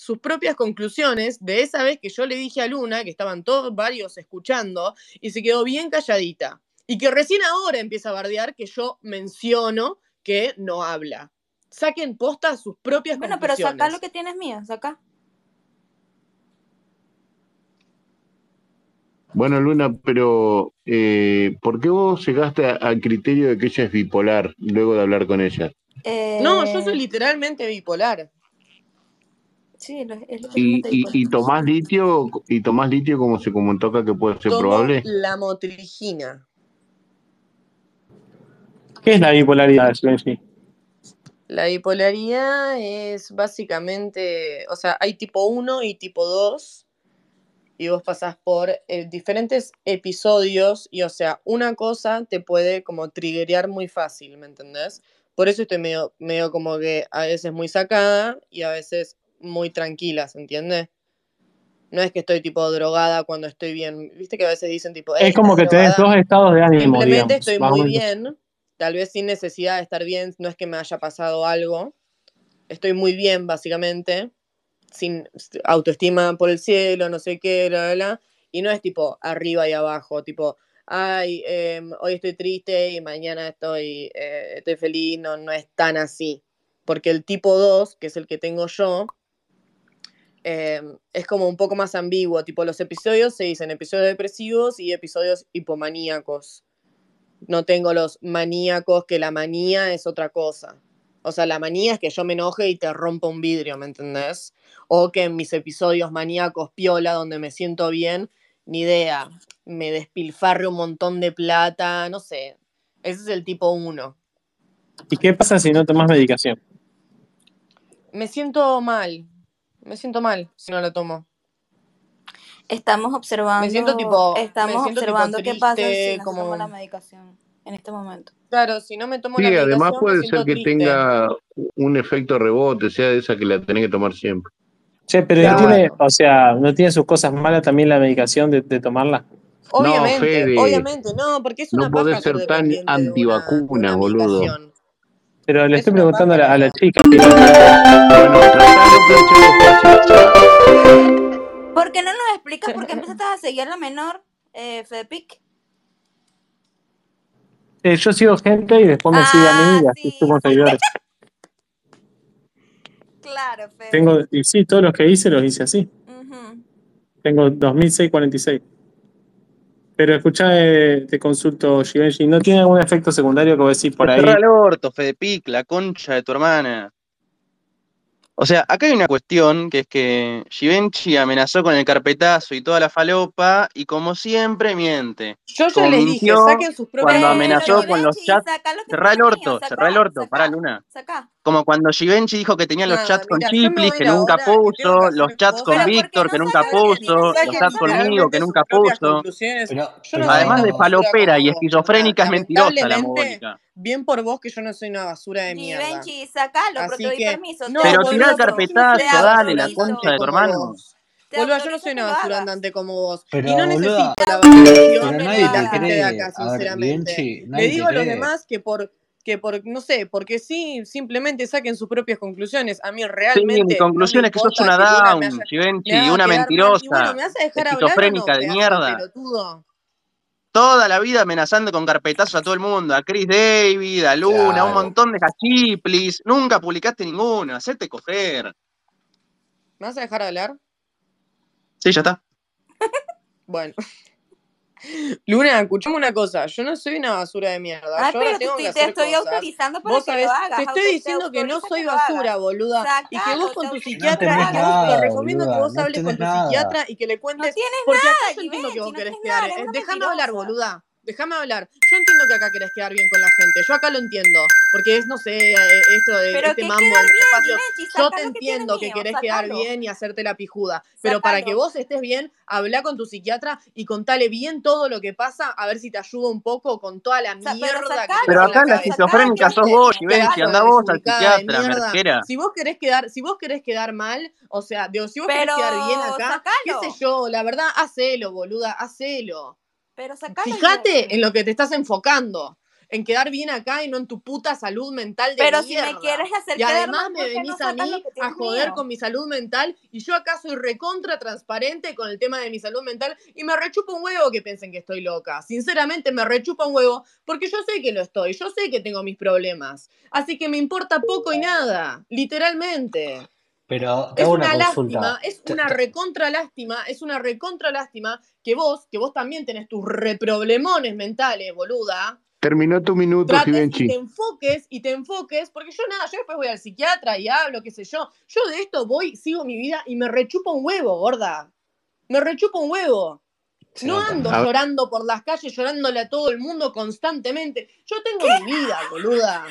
sus propias conclusiones de esa vez que yo le dije a Luna, que estaban todos varios escuchando, y se quedó bien calladita. Y que recién ahora empieza a bardear que yo menciono que no habla. Saquen posta sus propias Bueno, pero conclusiones. saca lo que tienes mío, saca. Bueno, Luna, pero eh, ¿por qué vos llegaste al criterio de que ella es bipolar luego de hablar con ella? No, yo Eh, soy literalmente bipolar. Sí, lo- es ¿Y, y, y tomás litio y tomás litio como se comentó acá que puede ser Tomo probable? la motrigina. ¿Qué es la bipolaridad? La bipolaridad es básicamente, o sea, hay tipo 1 y tipo 2, y vos pasás por eh, diferentes episodios, y o sea, una cosa te puede como triggerear muy fácil, ¿me entendés? Por eso estoy medio, medio como que a veces muy sacada y a veces muy tranquila, ¿se entiende? No es que estoy tipo drogada cuando estoy bien. Viste que a veces dicen tipo, "Ey, Es como ¿estás que drogada?". dos estados de ánimo, Simplemente digamos. estoy muy bien, tal vez sin necesidad de estar bien, no es que me haya pasado algo. Estoy muy bien, básicamente, sin autoestima por el cielo, no sé qué, bla, bla, bla. Y no es tipo arriba y abajo, tipo, ay, em, hoy estoy triste y mañana estoy, eh, estoy feliz, no, no es tan así. Porque el tipo 2, que es el que tengo yo, em, es como un poco más ambiguo, tipo los episodios se dicen episodios depresivos y episodios hipomaníacos. No tengo los maníacos, que la manía es otra cosa. O sea, la manía es que yo me enoje y te rompa un vidrio, ¿me entendés? O que en mis episodios maníacos piola, donde me siento bien, ni idea, me despilfarre un montón de plata, no sé. Ese es el tipo 1. ¿Y qué pasa si no tomás medicación? Me siento mal, me siento mal si no lo tomo. Estamos observando, Me siento tipo- me estamos siento tipo observando qué pasa si no como- toma la medicación en este momento. Claro, si no me tomo Sí, la además medicación, me puede ser que triste. tenga un efecto rebote, sea de esa que la tenés que tomar siempre. Che, pero Claro. no tiene, o sea, ¿no tiene sus cosas malas también la medicación de, de tomarla? Obviamente, Fede, obviamente, no, porque es no una podés paja ser ser tan dependiente de una- antivacunas, de una boludo. Pero le Es estoy preguntando a la, a la la chica. Despacio. ¿Por qué no nos explicas por qué empezaste a seguir a la menor, eh, Fedepic? Eh, yo sigo gente y después me sigue a mí y Ah, así seguidores. Claro, Fede. Tengo, y sí, todos los que hice los hice así. Ujú. Tengo 2646. Pero escuchá, eh, te consulto, Givenchy, ¿no tiene algún efecto secundario que vos decís por ahí? Cerrá el orto, Fedepic, la concha de tu hermana. O sea, acá hay una cuestión que es que Givenchy amenazó con el carpetazo y toda la falopa y como siempre miente. Yo ya les dije, saquen sus propias cuando amenazó con los chats. Cerrá el orto, cerrá el orto, pará Luna. saca. Como cuando Givenchy dijo que tenía los Nada, chats con mira, Chiplis que nunca que puso, los chats con cosas. Pero ¿por qué Víctor no que nunca puso, los chats conmigo que nunca puso. Pero, pero- Además de como y esquizofrénica, es mentirosa la mogólica. bien por vos que yo no soy una basura de mierda. Givenchy, sacalo, pero te doy permiso. Pero tirá el carpetazo, dale, la concha de tu hermano. Boludo, yo no soy una basura andante como vos. Pero, y no boluda, necesito la validación de la gente de acá, sinceramente. Le digo a los demás que por, que por, no sé, porque sí, simplemente saquen sus propias conclusiones. A mí Sí, mi realmente no me conclusión es que sos una down, Givenchy, haga una mal. Y bueno, mentirosa, ¿me vas a dejar hablar no, de mierda. pelotudo? Toda la vida amenazando con carpetazos a todo el mundo, a Chris David, a Luna, a un Claro. montón de cachiplis. Nunca publicaste ninguno, hacete coger. ¿Me vas a dejar hablar? Sí, ya está. Bueno. Luna, escuchame una cosa. Yo no soy una basura de mierda. Ay, Yo ahora pero te que estoy, te hacer estoy cosas. autorizando para Vos que sabés, lo hagas. te estoy auto- diciendo que no soy basura, boluda. Y que vos con tu No psiquiatra, que que vos te nada, recomiendo que vos No hables con tu nada. psiquiatra y que le No cuentes. tienes Porque acá nada, yo entiendo que vos querés quedar. nada, eh, Déjame hablar, boluda. Déjame hablar. Yo entiendo que acá querés quedar bien con la gente. Yo acá lo entiendo. Porque es, no sé, eh, esto de Pero este que mambo en este espacio. Yo te que entiendo que mío, querés quedar sacalo. bien y hacerte la pijuda. Pero para que Sacalo. vos estés bien, habla con tu psiquiatra y contale bien todo lo que pasa, a ver si te ayuda un poco con toda la Sa- pero mierda que sacalo, Pero acá la esquizofrénica sacalo, sos vos, Givenchy, anda vos al psiquiatra, mierda. merquera. Si vos querés quedar, si vos querés quedar mal, o sea, digo, si vos querés Pero quedar bien acá, qué sé sacalo. yo, la verdad, hacelo, boluda, hacelo. Pero Fíjate en lo que te estás enfocando. en quedar bien acá y no en tu puta salud mental de Pero si mierda. me quieres hacer Y además me ¿por qué no venís a mí a joder con mi salud mental y yo acá soy recontra transparente con el tema de mi salud mental y me rechupa un huevo que piensen que estoy loca. Sinceramente me rechupa un huevo porque yo sé que lo estoy, yo sé que tengo mis problemas. Así que me importa poco y nada, literalmente. Pero Es una una consulta. lástima, es una recontra lástima, es una recontra lástima que vos, que vos también tenés tus reproblemones mentales, boluda, Terminó tu minuto, trates y Givenchy. te enfoques y te enfoques, porque yo nada, yo después voy al psiquiatra y hablo, qué sé yo. Yo de esto voy, sigo mi vida y me rechupa un huevo, gorda. Me rechupa un huevo. se No nota. ando A ver. llorando por las calles, llorándole a todo el mundo constantemente. Yo tengo mi vida, boluda.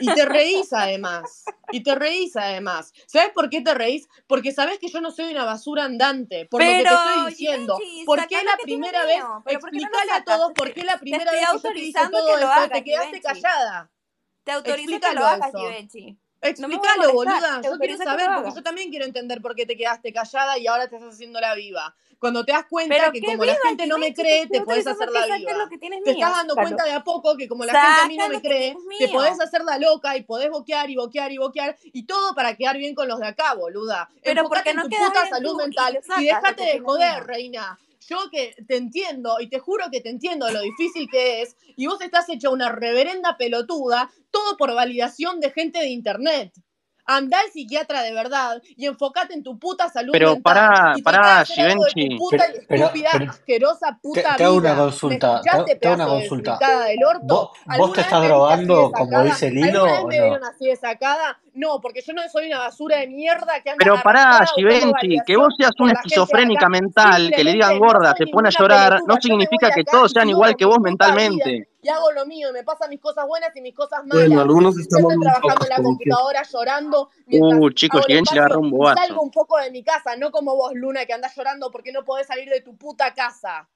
Y te reís además. Y te reís además. ¿Sabes por qué te reís? Porque sabes que yo no soy una basura andante. Por lo que te estoy diciendo. ¿Por qué la primera vez? mío. ¿Pero por qué no lo Explícale a todos por qué la primera vez que yo te dije todo que esto hagas, te quedaste Givenchy. callada. Te autorizo que lo hagas. Givenchy. Explícalo, molestar, boluda. Yo quiero saber, porque yo también quiero entender por qué te quedaste callada y ahora te estás haciendo la viva. Cuando te das cuenta Pero que como la gente no me cree, te podés hacer la viva. lo que tienes Te mío, estás dando cuenta de a poco que como la gente a mí no me cree, te podés hacer la loca y podés boquear y boquear y boquear y todo para quedar bien con los de acá, boluda. Pero Enfocate porque en no tu quedas puta salud mental y, déjate de joder, reina. Yo que te entiendo y te juro que te entiendo lo difícil que es y vos estás hecha una reverenda pelotuda, todo por validación de gente de internet. Anda al psiquiatra de verdad y enfocate en tu puta salud Pero mental. pará, pará, Givenchy. puta Pero- y pero- estúpida, pero- asquerosa Te, puta te hago una. ¿Me consulta. Te, hago una consulta. del orto? ¿Vos, vos ¿Alguna te estás me drogando como dice el hilo ¿Alguna vez o me no? vieron así de sacada? No, porque yo no soy una basura de mierda que anda Pero pará, Givenchy, que vos seas una esquizofrénica mental, que le digan no gorda, se pone a llorar, no significa que todos sean igual que vos mentalmente. y hago lo mío y me pasan mis cosas buenas y mis cosas Bueno, malas. algunos Y yo estamos estoy trabajando en la computadora llorando Uh, chicos, Givenchy le agarró un y salgo un poco de mi casa, no como vos, Luna, que andás llorando porque no podés salir de tu puta casa.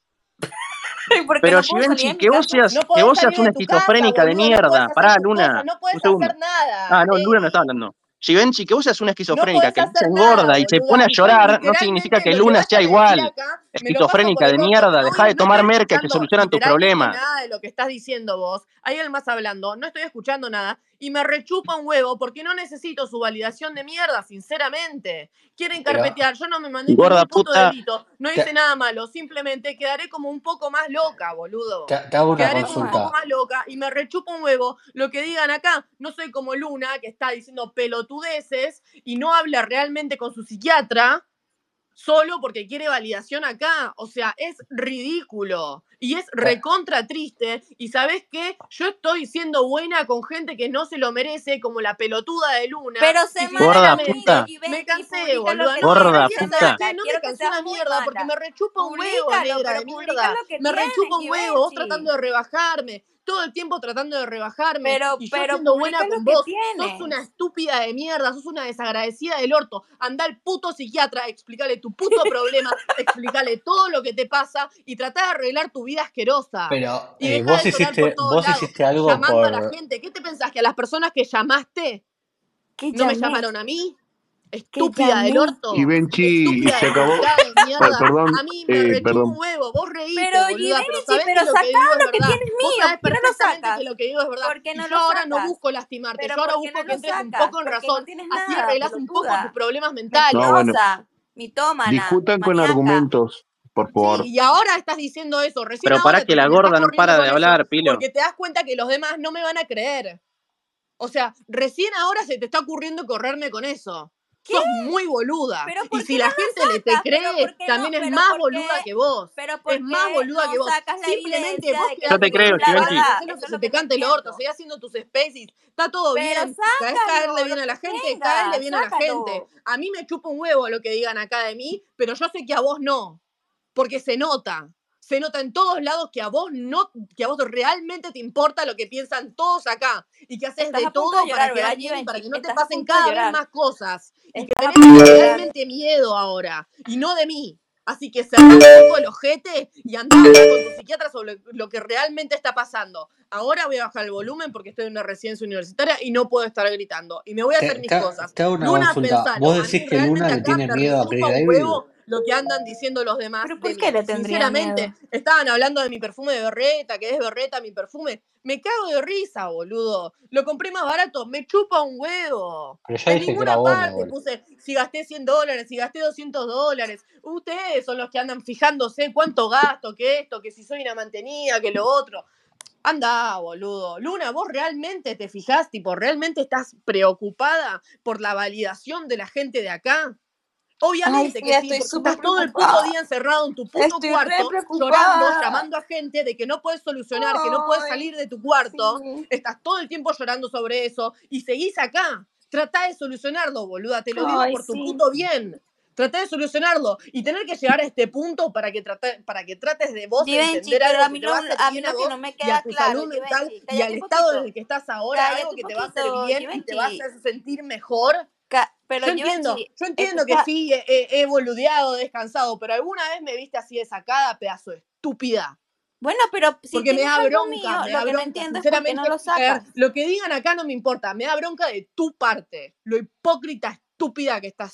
¿Por qué Pero no Givenchy, que vos seas, No que vos seas una esquizofrénica de boludo, mierda. Pará, Luna, no segundo. hacer nada, Ah, no, Luna no está Eri. hablando. Givenchy, que vos seas una esquizofrénica, que le hacer dicen nada, gorda y se pone a llorar, no significa que Luna sea igual. Esquizofrénica de mierda, no, dejá de tomar merca que solucionan tus problemas. nada de lo que estás diciendo vos. Hay más hablando, no estoy escuchando nada y me rechupa un huevo porque no necesito su validación de mierda, sinceramente. Quieren carpetear, yo no me mandé ningún puto puta, delito, no hice nada malo, simplemente quedaré como un poco más loca, boludo. te- te hago una Quedaré como un poco más loca y me rechupa un huevo lo que digan acá. No soy como Luna, que está diciendo pelotudeces y no habla realmente con su psiquiatra solo porque quiere validación acá. O sea, es ridículo y es recontra triste. Y sabes qué? Yo estoy siendo buena con gente que no se lo merece, como la pelotuda de Luna. Pero Y sé Gorda puta, me Givenchy, cansé, que No, gorda puta. No me cansé una mierda porque me rechupa un huevo, negra de mierda. Me rechupa un huevo, vos tratando de rebajarme. Todo el tiempo tratando de rebajarme. Pero, Y yo pero siendo buena con vos. Sos una estúpida de mierda, sos una desagradecida del orto. Anda al puto psiquiatra, explícale tu puto problema, explícale todo lo que te pasa y trata de arreglar tu vida asquerosa. Pero Y eh, vos de llorar por hiciste, todos vos lados, hiciste algo llamando a la gente. ¿Qué te pensás? ¿Que a las personas que llamaste ¿Qué no me llamaron a mí? ¿Qué Estúpida del orto. Givenchy, Estúpida, se acabó. mierda. Perdón, A mí me eh, un huevo. Vos reíte, Pero boluda, pero sabés pero que lo que sacá digo es lo que Vos mío. sabés ¿Por qué no que lo que digo es verdad. ¿Por qué Y no yo lo ahora no busco lastimarte. Pero Yo ahora ¿por qué busco no que entres un poco en no razón. Así arreglás un poco tus problemas mentales. No, bueno. Mitómana, Discutan con argumentos, por Sí, favor. y ahora estás diciendo eso. Recién pero para que la gorda no para de hablar, Pilo. porque te das cuenta que los demás no me van a creer. O sea, recién ahora se te está ocurriendo correrme con eso. ¿Qué? Sos muy boluda. Pero Y ¿por si la gente le te cree, también es más ¿por boluda que vos. Pero ¿por Es más boluda no que vos. Simplemente vos que quedás Yo te creo, lo que se te cante el orto, seguís haciendo tus especies, está todo Pero bien. ¿Sabés caerle bien a la gente? Caerle bien a la gente. A mí me chupa un huevo lo que digan acá de mí, pero yo sé que a vos no. Porque se nota. Se nota en todos lados que a vos no, que a vos realmente te importa lo que piensan todos acá. Y que haces Estás de todo de para llorar, ¿verdad, bien y para que no te pasen cada vez más cosas. Y que Estás tenés realmente miedo ahora. Y no de mí. Así que cerrá un poco el ojete y andá con tu psiquiatra sobre lo que realmente está pasando. Ahora voy a bajar el volumen porque estoy en una residencia universitaria y no puedo estar gritando. Y me voy a Te, hacer mis te- cosas. te hago una Luna, consulta. pensalo. ¿Vos decís que Luna le tiene miedo a un David? huevo lo que andan diciendo los demás. Pero ¿por qué le tendría Sinceramente, miedo? estaban hablando de mi perfume de berreta, que es berreta mi perfume. Me cago de risa, boludo. Lo compré más barato, me chupa un huevo. Pero En dije que ninguna bueno parte puse si gasté 100 dólares, si gasté 200 dólares. Ustedes son los que andan fijándose cuánto gasto, que esto, que si soy una mantenida, que lo otro. Anda, boludo. Luna, vos realmente te fijás, tipo, realmente estás preocupada por la validación de la gente de acá. Obviamente sí, que sí, estoy estás todo el puto día encerrado en tu puto Estoy cuarto, llorando, llamando a gente de que no puedes solucionar, que no puedes Ay, salir de tu cuarto. Sí. Estás todo el tiempo llorando sobre eso y seguís acá. Trata de solucionarlo, boluda. Te lo digo Ay, por tu sí. puto bien. Trata de solucionarlo y tener que llegar a este punto para que, trate- para que trates de vos Givenchy, entender algo a que mí te va a a mí que vos no me y a queda tu claro, salud mental y al un estado en poquito. el que estás ahora, algo que un te va a hacer poquito, bien y te va a hacer sentir mejor. Pero Yo entiendo, yo entiendo que sí, he, he- boludeado, descansado, pero alguna vez me viste así de sacada, pedazo de estúpida. bueno, pero si Porque me da bronca, mío, me lo que no bronca, entiendo es por qué sinceramente. no lo A ver, sacas. lo que digan acá no me importa, me da bronca de tu parte, lo hipócrita estúpida que estás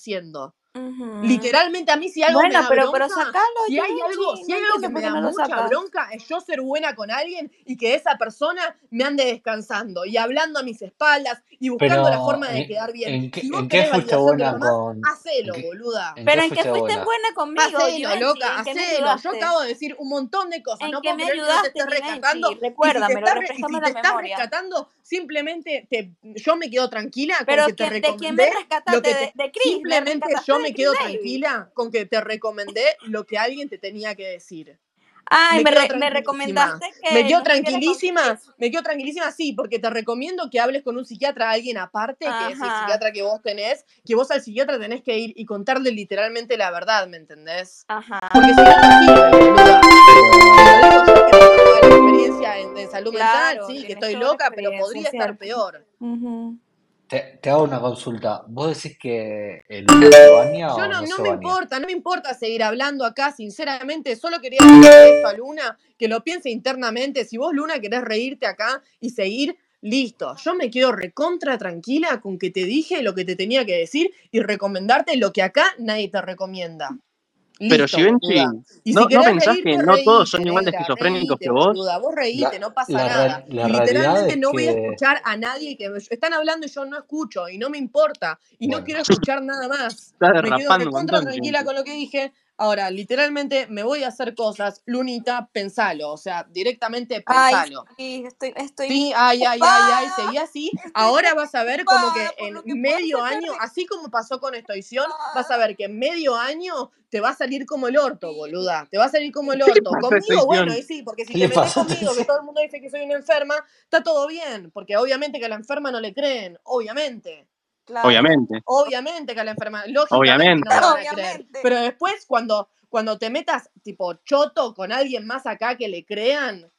Literalmente a mí si algo me Bueno, da pero, pero bronca, sacalo, si hay algo, si hay algo que me da no mucha sacas. bronca es yo ser buena con alguien y que esa persona me ande descansando y hablando a mis espaldas y buscando la Pero, forma de ¿en, quedar bien. en qué, Si vos en qué fuiste buena demás, con. ¿En hacelo, boluda. en Pero en qué fuiste buena? buena conmigo, Hacelo, Givenchy. loca, ¿En qué me hacelo. Yo acabo de decir un montón de cosas. ¿En No puedo me creer que no te estés rescatando. Y si te estás, rescatando, simplemente te, yo me quedo tranquila con Pero que te ¿quién- ¿de quién me rescataste? que De, me simplemente yo me quedo tranquila con que te recomendé lo que alguien te tenía que decir. Ay, Me me, re- me recomendaste que Me quedo no tranquilísima, me quedo tranquilísima, sí, porque te recomiendo que hables con un psiquiatra, alguien aparte, que es el Ajá. psiquiatra que vos tenés, que vos al psiquiatra tenés que ir y contarle literalmente la verdad, ¿me entendés? Ajá. Porque si no, sirve, Te la experiencia en, en salud mental, Claro, sí, que estoy loca, pero podría es estar peor. Ujú. Te, te hago una consulta. ¿Vos decís que el Luna se baña Yo o no, no no se me baña? importa, no me importa seguir hablando acá, sinceramente, solo quería decirle esto a Luna, que lo piense internamente, si vos Luna querés reírte acá y seguir, listo, yo me quedo recontra tranquila con que te dije lo que te tenía que decir y recomendarte lo que acá nadie te recomienda. Pero Listo, Givenchy, boluda. Y ¿no, si ¿no pensás que reírte, no todos son igual de esquizofrénicos que vos? boluda, vos reíte, La, no pasa la, nada. la Y literalmente es no voy a que. escuchar a nadie que me- están hablando y yo no escucho y no me importa y no Bueno, quiero escuchar nada más. Estás Me quedo recontra tranquila con lo que dije. Ahora, literalmente me voy a hacer cosas. Lunita, pensalo. O sea, directamente Ay, pensalo. sí, estoy, estoy Sí, ay, ay, ay, ay, seguí así. Estoy Ahora vas a ver como que en que medio año, así como pasó con Estoición, vas Ah, a ver que en medio año te va a salir como el orto, boluda. Te va a salir como el ¿Qué le orto. Conmigo, bueno, y sí, porque si ¿qué te metes conmigo, que todo el mundo dice que soy una enferma, está todo bien. Porque obviamente que a la enferma no le creen, obviamente. Claro, Obviamente, Obviamente que a la enferma, lógicamente obviamente. no a creer. obviamente. Pero después, cuando, cuando te metas tipo choto con alguien más acá que le crean,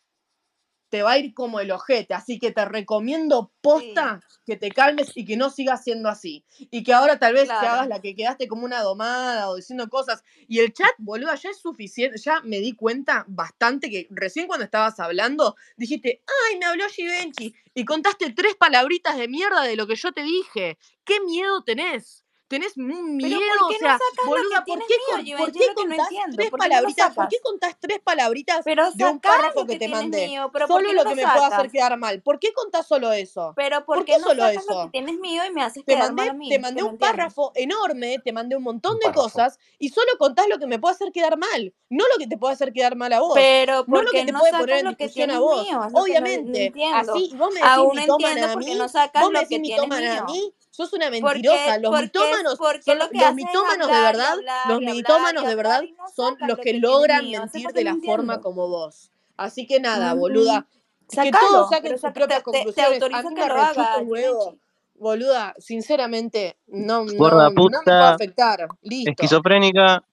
te va a ir como el ojete. Así que te recomiendo Sí, posta que te calmes y que no sigas siendo así. Y que ahora tal vez te hagas la que quedaste como una domada o diciendo cosas. Y el chat, boludo, ya es suficiente. Ya me di cuenta bastante que recién cuando estabas hablando, dijiste, ay, me habló Givenchy. Y contaste tres palabritas de mierda de lo que yo te dije. ¿Qué miedo tenés? Tenés un Pero miedo, ¿por o qué no sea, lo boluda, ¿por qué, con- por no contás entiendo. tres ¿Por qué no palabritas? ¿Por qué sacas? contás tres palabritas Pero de un párrafo que que te mandé? mío, pero ¿por Solo lo no que me puede hacer quedar mal. ¿Por qué contás solo eso? Pero ¿Por ¿por qué no solo eso? tienes mío y me haces Te quedar mal mandé, te mandé no un párrafo enorme, te mandé un montón de cosas y solo contás lo que me puede hacer quedar mal, no lo que te puede hacer quedar mal a vos, Pero no ¿por lo que te no puede poner en discusión a vos. no, no Obviamente, así, vos me decís mitómana a mí, no vos me decís mitómana a mí, sos una mentirosa. Los mitómanos porque son lo los, mitómanos de verdad, hablar los mitómanos de verdad son los lo que que logran mío. Mentir de la forma como vos. Así que nada, Ujú. boluda, que todos saquen sus propias te, te, te conclusiones. A mí que me rechupa un huevo. Boluda, sinceramente, no, no, no me puede puta, afectar. Listo, esquizofrénica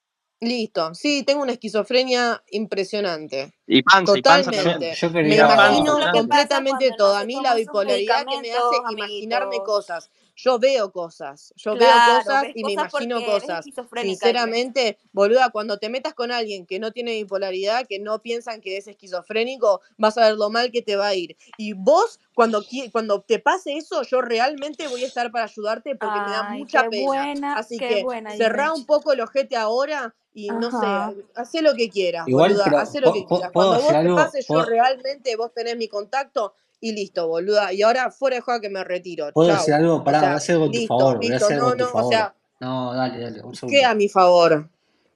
listo. Sí, tengo una esquizofrenia impresionante. y panza, y panza Yo, también. Totalmente. yo Me Y panza quería. imagino completamente todo. A mí la bipolaridad que me hace imaginarme amiguitos. cosas. Yo veo cosas, yo veo cosas y me cosas imagino cosas. Sinceramente, boluda, cuando te metas con alguien que no tiene bipolaridad, que no piensan que es esquizofrénico, vas a ver lo mal que te va a ir. Y vos, cuando, cuando te pase eso, yo realmente voy a estar para ayudarte porque me da mucha qué pena. buena, Así qué que buena, cerrá un poco el ojete ahora y no sé, hacé lo que quieras, Igual, boluda, hacé lo que ¿puedo, puedo- quieras. Cuando vos te pases, yo ¿Puedo, realmente, vos tenés mi contacto y listo, boluda. Y ahora fuera de juego que me retiro. puedo Chau. decir algo? O Pará, a sea, hacer algo en tu listo, favor, a listo. algo No, en tu no, o favor. sea, No, dale, dale, un ¿qué segundo. a mi favor?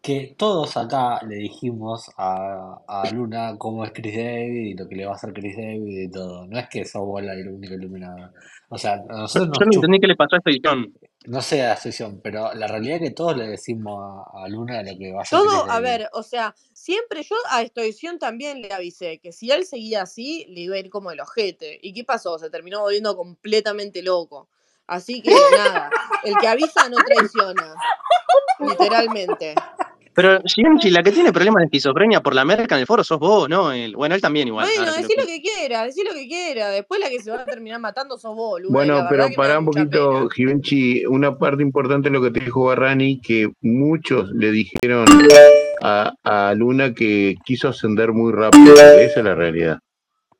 Que todos acá le dijimos a, a Luna cómo es Chris David y lo que le va a hacer Chris David y todo. No es que sos vos la única iluminada. O sea, a Yo nosotros nos no entendí qué le pasó a esta edición. No sé la sesión, pero la realidad es que todos le decimos a, a Luna lo que va a Todo, a ver, o sea, siempre yo a esta edición también le avisé que si él seguía así, le iba a ir como el ojete. ¿Y qué pasó? Se terminó volviendo completamente loco. Así que nada, el que avisa no traiciona, literalmente. Pero Givenchy, la que tiene problemas de esquizofrenia por la merca en el foro sos vos, ¿no? Él- bueno, él también igual. Bueno, lo decí lo que quiera, decí lo que quiera. Después la que se va a terminar matando sos vos, Luna, y Bueno, pero para un poquito. Givenchy, una parte importante de lo que te dijo Barrani, que muchos le dijeron a, a Luna que quiso ascender muy rápido. Esa es la realidad.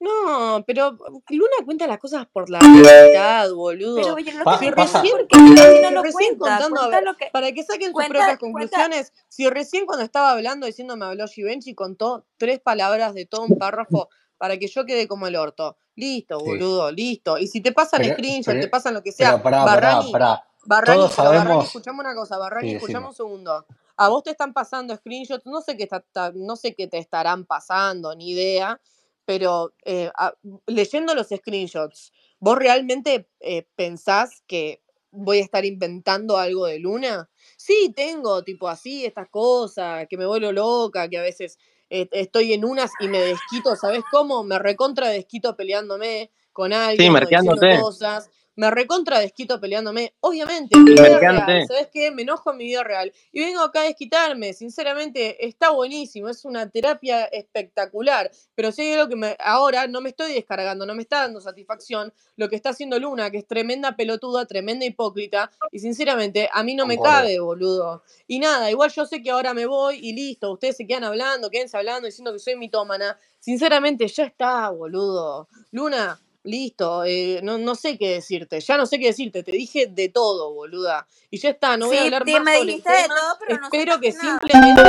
No, pero Luna cuenta las cosas por la mitad, boludo. Pero oye, lo Pa- que Si recién, no lo recién cuenta, contando, a cuenta ver, lo que para que saquen sus cuenta, propias cuenta, conclusiones, si recién cuando estaba hablando diciendo me habló Givenchy contó tres palabras de todo un párrafo para que yo quede como el orto. Listo, Sí. boludo, listo. Y si te pasan Pero, screenshots, pero, te pasan lo que sea, pero pará, Barrani, pará. Barrani, Todos pero Barrani, sabemos. escuchame una cosa, Barrani, Sí, escuchame un segundo. A vos te están pasando screenshots, no sé qué está- no sé qué te estarán pasando, ni idea, pero eh, a- leyendo los screenshots, ¿vos realmente eh, pensás que voy a estar inventando algo de Luna? Sí, tengo tipo así estas cosas, que me vuelvo loca, que a veces eh, estoy en unas y me desquito, ¿sabes cómo? Me recontra desquito peleándome con Sí, alguien diciendo merqueándote. cosas. Me recontra desquito peleándome. Obviamente, en mi vida real. ¿sabes qué? Me enojo en mi vida real. Y vengo acá a desquitarme. Sinceramente, está buenísimo. Es una terapia espectacular. Pero si hay algo que me, ahora no me estoy descargando, no me está dando satisfacción, lo que está haciendo Luna, que es tremenda pelotuda, tremenda hipócrita. Y sinceramente, a mí no me cabe, boludo. Y nada, igual yo sé que ahora me voy y listo. Ustedes se quedan hablando, quédense hablando, diciendo que soy mitómana. Sinceramente, ya está, boludo. Luna, listo. eh, no, no sé qué decirte. Ya no sé qué decirte. Te dije de todo, boluda. Y ya está, no voy a hablar sí, más me sobre el dijiste de tema. todo, pero no Espero que nada. simplemente.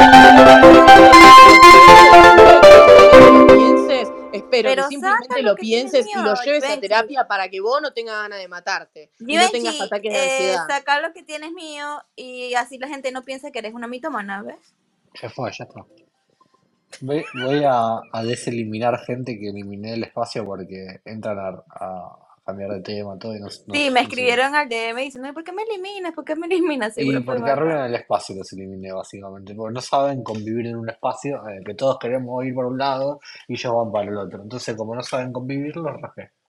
lo pienses. Espero que simplemente lo lo que tienes pienses y lo lleves a terapia para que vos no tengas ganas de matarte y no tengas ataques de eh, ansiedad. saca lo que tienes mío y así la gente no piensa que eres una mitomana, ¿ves? Ya fue, ya está. Voy, voy a, a deseliminar gente que eliminé del espacio porque entran a, a cambiar de tema todo y no, no, Sí, no me escribieron al DM diciendo, ¿por qué me eliminas? ¿Por qué me eliminas? Y Seguro porque arruinan el espacio los eliminé básicamente, porque no saben convivir en un espacio en el que todos queremos ir por un lado y ellos van para el otro. Entonces, como no saben convivir, los rajé.